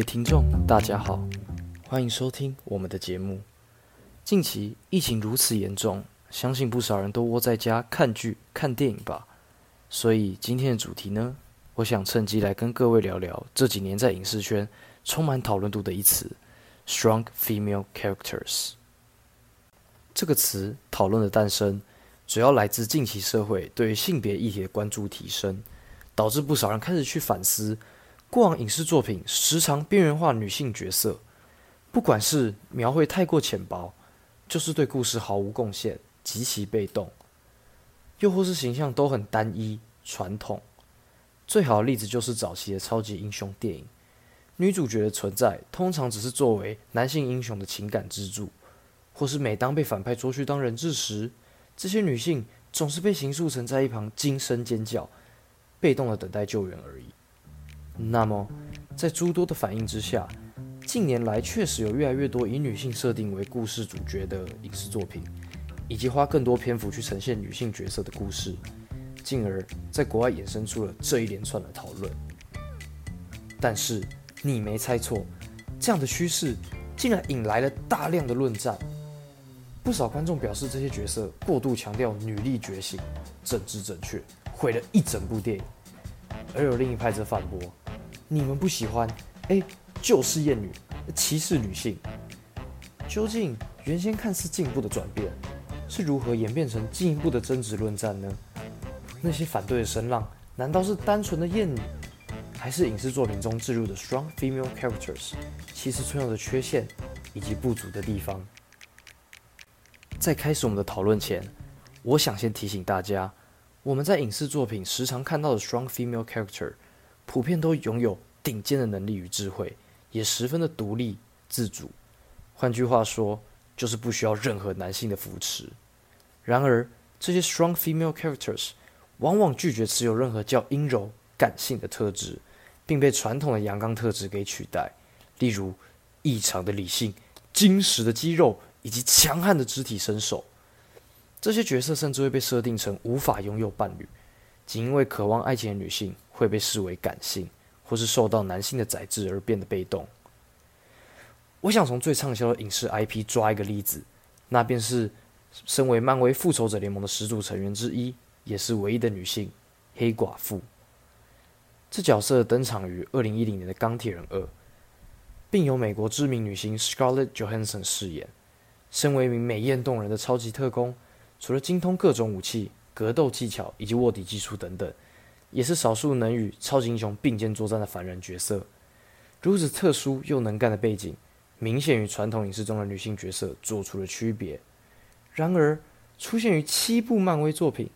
位听众，大家好，欢迎收听我们的节目。近期疫情如此严重，相信不少人都窝在家看剧、看电影吧。所以今天的主题呢，我想趁机来跟各位聊聊这几年在影视圈充满讨论度的一词 “strong female characters”。这个词讨论的诞生，主要来自近期社会对性别议题的关注提升，导致不少人开始去反思。过往影视作品时常边缘化女性角色，不管是描绘太过浅薄，就是对故事毫无贡献、极其被动，又或是形象都很单一、传统。最好的例子就是早期的超级英雄电影，女主角的存在通常只是作为男性英雄的情感支柱，或是每当被反派捉去当人质时，这些女性总是被形塑成在一旁惊声尖叫，被动的等待救援而已。那么，在诸多的反应之下，近年来确实有越来越多以女性设定为故事主角的影视作品，以及花更多篇幅去呈现女性角色的故事，进而在国外衍生出了这一连串的讨论。但是你没猜错，这样的趋势竟然引来了大量的论战。不少观众表示，这些角色过度强调女力觉醒、政治正确，毁了一整部电影。而有另一派则反驳。你们不喜欢，哎，就是厌女，歧视女性。究竟原先看似进步的转变，是如何演变成进一步的争执论战呢？那些反对的声浪，难道是单纯的厌女，还是影视作品中置入的 strong female characters 其实存有的缺陷以及不足的地方？在开始我们的讨论前，我想先提醒大家，我们在影视作品时常看到的 strong female character。普遍都拥有顶尖的能力与智慧，也十分的独立自主。换句话说，就是不需要任何男性的扶持。然而，这些 strong female characters 往往拒绝持有任何较阴柔、感性的特质，并被传统的阳刚特质给取代。例如，异常的理性、坚实的肌肉以及强悍的肢体身手。这些角色甚至会被设定成无法拥有伴侣。仅因为渴望爱情的女性会被视为感性，或是受到男性的宰制而变得被动。我想从最畅销的影视 IP 抓一个例子，那便是身为漫威复仇者联盟的始祖成员之一，也是唯一的女性黑寡妇。这角色登场于二零一零年的钢铁人二，并由美国知名女星 Scarlett Johansson 饰演。身为一名美艳动人的超级特工，除了精通各种武器。格斗技巧以及卧底技术等等，也是少数能与超级英雄并肩作战的凡人角色。如此特殊又能干的背景，明显与传统影视中的女性角色做出了区别。然而，出现于七部漫威作品，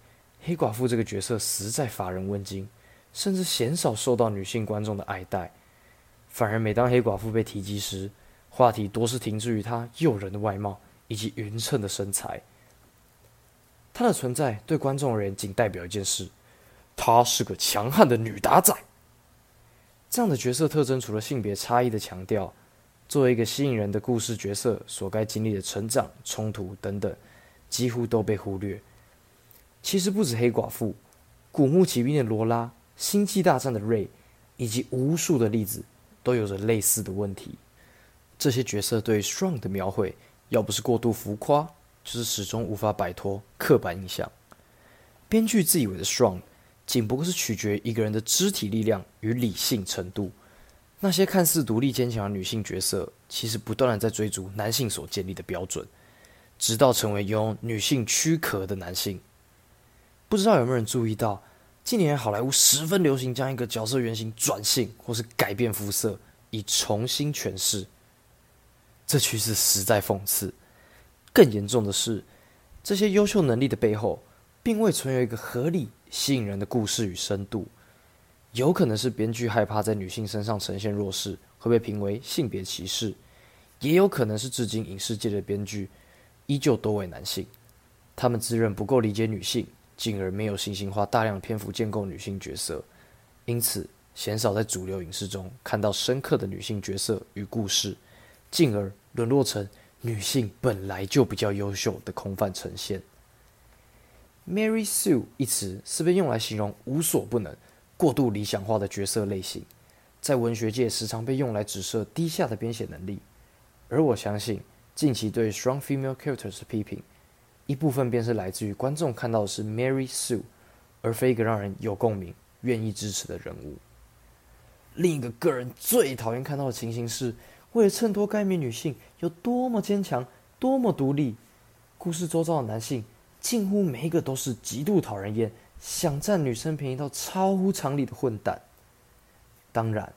黑寡妇这个角色实在乏人问津，甚至鲜少受到女性观众的爱戴。反而，每当黑寡妇被提及时，话题多是停滞于她诱人的外貌以及匀称的身材。她的存在对观众而言仅代表一件事：她是个强悍的女打仔。这样的角色特征，除了性别差异的强调，作为一个吸引人的故事角色所该经历的成长、冲突等等，几乎都被忽略。其实不止黑寡妇、古墓奇兵的罗拉、星际大战的瑞，以及无数的例子，都有着类似的问题。这些角色对 strong 的描绘，要不是过度浮夸。就是始终无法摆脱刻板印象。编剧自以为的 strong，仅不过是取决于一个人的肢体力量与理性程度。那些看似独立坚强的女性角色，其实不断的在追逐男性所建立的标准，直到成为拥有女性躯壳的男性。不知道有没有人注意到，近年好莱坞十分流行将一个角色原型转性或是改变肤色，以重新诠释。这趋势实在讽刺。更严重的是，这些优秀能力的背后，并未存有一个合理、吸引人的故事与深度。有可能是编剧害怕在女性身上呈现弱势会被评为性别歧视，也有可能是至今影视界的编剧依旧多为男性，他们自认不够理解女性，进而没有信心花大量篇幅建构女性角色，因此鲜少在主流影视中看到深刻的女性角色与故事，进而沦落成。女性本来就比较优秀的空泛呈现。Mary Sue 一词是被用来形容无所不能、过度理想化的角色类型，在文学界时常被用来指涉低下的编写能力。而我相信，近期对 strong female characters 的批评，一部分便是来自于观众看到的是 Mary Sue，而非一个让人有共鸣、愿意支持的人物。另一个个人最讨厌看到的情形是，为了衬托该名女性有多么坚强、多么独立，故事周遭的男性近乎每一个都是极度讨人厌、想占女生便宜到超乎常理的混蛋。当然，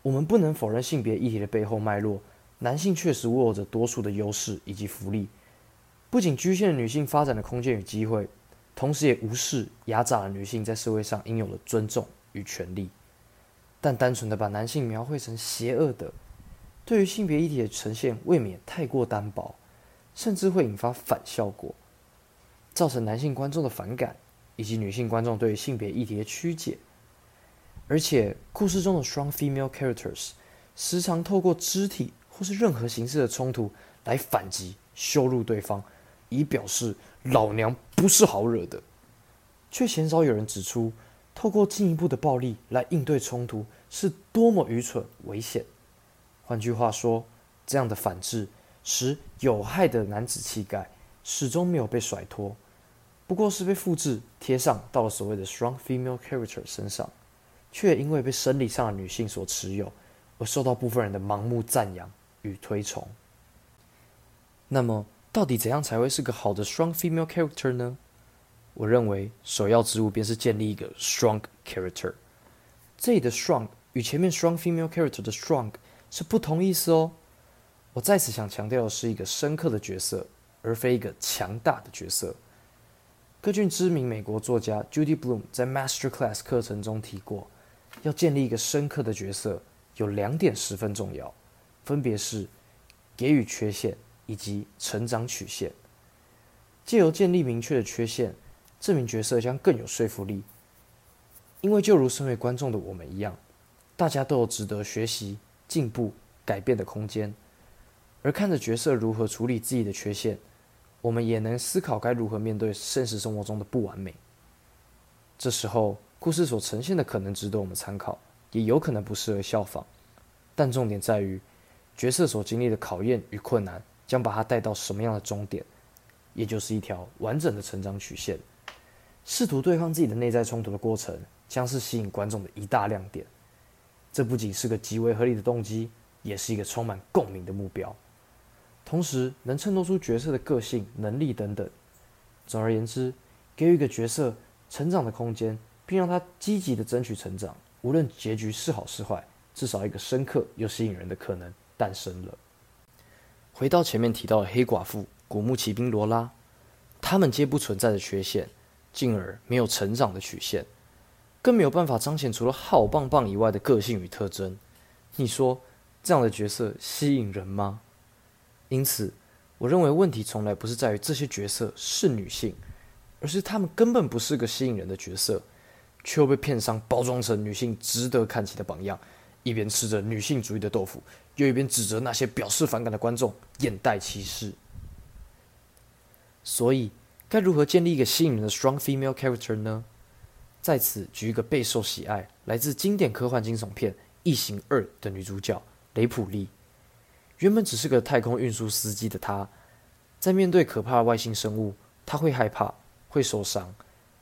我们不能否认性别议题的背后脉络。男性确实握有着多数的优势以及福利，不仅局限了女性发展的空间与机会，同时也无视压榨了女性在社会上应有的尊重与权利。但单纯的把男性描绘成邪恶的，对于性别议题的呈现未免太过单薄，甚至会引发反效果，造成男性观众的反感，以及女性观众对性别议题的曲解。而且，故事中的 strong female characters 时常透过肢体。或是任何形式的冲突来反击、羞辱对方，以表示老娘不是好惹的，却鲜少有人指出，透过进一步的暴力来应对冲突是多么愚蠢、危险。换句话说，这样的反制使有害的男子气概始终没有被甩脱，不过是被复制贴上到了所谓的 strong female character 身上，却因为被生理上的女性所持有，而受到部分人的盲目赞扬。与推崇。那么，到底怎样才会是个好的 strong female character 呢？我认为首要之务便是建立一个 strong character。这里的 strong 与前面 strong female character 的 strong 是不同意思哦。我在此想强调的是一个深刻的角色，而非一个强大的角色。根据知名美国作家 Judy Bloom 在 Master Class 课程中提过，要建立一个深刻的角色，有两点十分重要。分别是给予缺陷以及成长曲线，借由建立明确的缺陷，这名角色将更有说服力。因为就如身为观众的我们一样，大家都有值得学习、进步、改变的空间。而看着角色如何处理自己的缺陷，我们也能思考该如何面对现实生活中的不完美。这时候，故事所呈现的可能值得我们参考，也有可能不适合效仿。但重点在于。角色所经历的考验与困难，将把他带到什么样的终点，也就是一条完整的成长曲线。试图对抗自己的内在冲突的过程，将是吸引观众的一大亮点。这不仅是个极为合理的动机，也是一个充满共鸣的目标。同时，能衬托出角色的个性、能力等等。总而言之，给予一个角色成长的空间，并让他积极的争取成长，无论结局是好是坏，至少一个深刻又吸引人的可能。诞生了。回到前面提到的黑寡妇、古墓骑兵罗拉，他们皆不存在的缺陷，进而没有成长的曲线，更没有办法彰显除了好棒棒以外的个性与特征。你说这样的角色吸引人吗？因此，我认为问题从来不是在于这些角色是女性，而是她们根本不是个吸引人的角色，却又被片商包装成女性值得看齐的榜样。一边吃着女性主义的豆腐，又一边指责那些表示反感的观众眼带歧视。所以，该如何建立一个吸引人的 strong female character 呢？在此举一个备受喜爱、来自经典科幻惊悚片《异形二》的女主角雷普利。原本只是个太空运输司机的她，在面对可怕的外星生物，她会害怕、会受伤，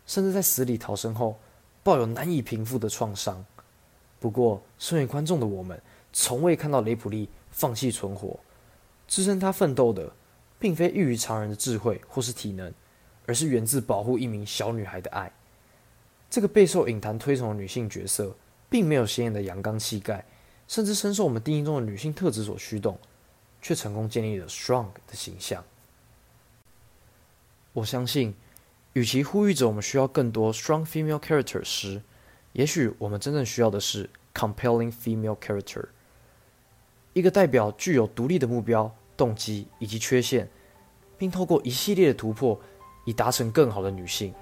甚至在死里逃生后，抱有难以平复的创伤。不过，身为观众的我们，从未看到雷普利放弃存活。支撑他奋斗的，并非异于常人的智慧或是体能，而是源自保护一名小女孩的爱。这个备受影坛推崇的女性角色，并没有显眼的阳刚气概，甚至深受我们定义中的女性特质所驱动，却成功建立了 strong 的形象。我相信，与其呼吁着我们需要更多 strong female character 时，也许我们真正需要的是 compelling female character，一个代表具有独立的目标、动机以及缺陷，并透过一系列的突破以达成更好的女性。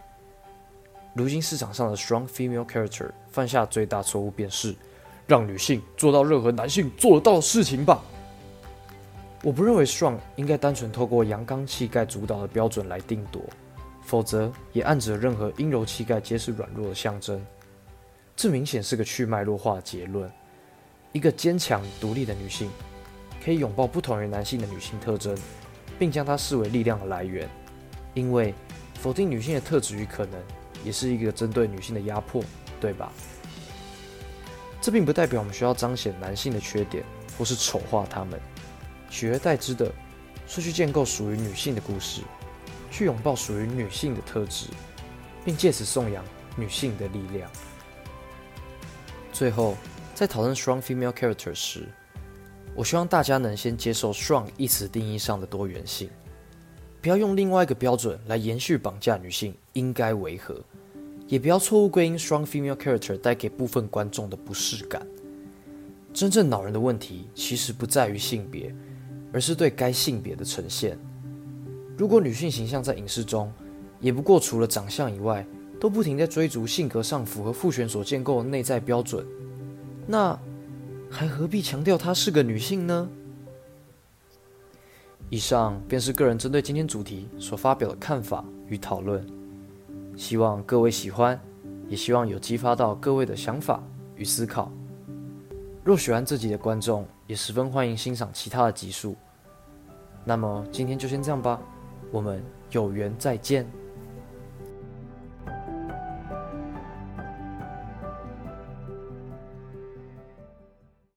如今市场上的 strong female character 犯下最大错误便是让女性做到任何男性做得到的事情吧。我不认为 strong 应该单纯透过阳刚气概主导的标准来定夺，否则也暗指任何阴柔气概皆是软弱的象征。这明显是个去脉络化的结论。一个坚强独立的女性，可以拥抱不同于男性的女性特征，并将它视为力量的来源。因为否定女性的特质与可能，也是一个针对女性的压迫，对吧？这并不代表我们需要彰显男性的缺点，或是丑化他们。取而代之的，是去建构属于女性的故事，去拥抱属于女性的特质，并借此颂扬女性的力量。最后，在讨论 strong female character 时，我希望大家能先接受 strong 一词定义上的多元性，不要用另外一个标准来延续绑架女性应该为何，也不要错误归因 strong female character 带给部分观众的不适感。真正恼人的问题其实不在于性别，而是对该性别的呈现。如果女性形象在影视中，也不过除了长相以外，都不停在追逐性格上符合父权所建构的内在标准，那还何必强调她是个女性呢？以上便是个人针对今天主题所发表的看法与讨论，希望各位喜欢，也希望有激发到各位的想法与思考。若喜欢自己的观众，也十分欢迎欣赏其他的集数。那么今天就先这样吧，我们有缘再见。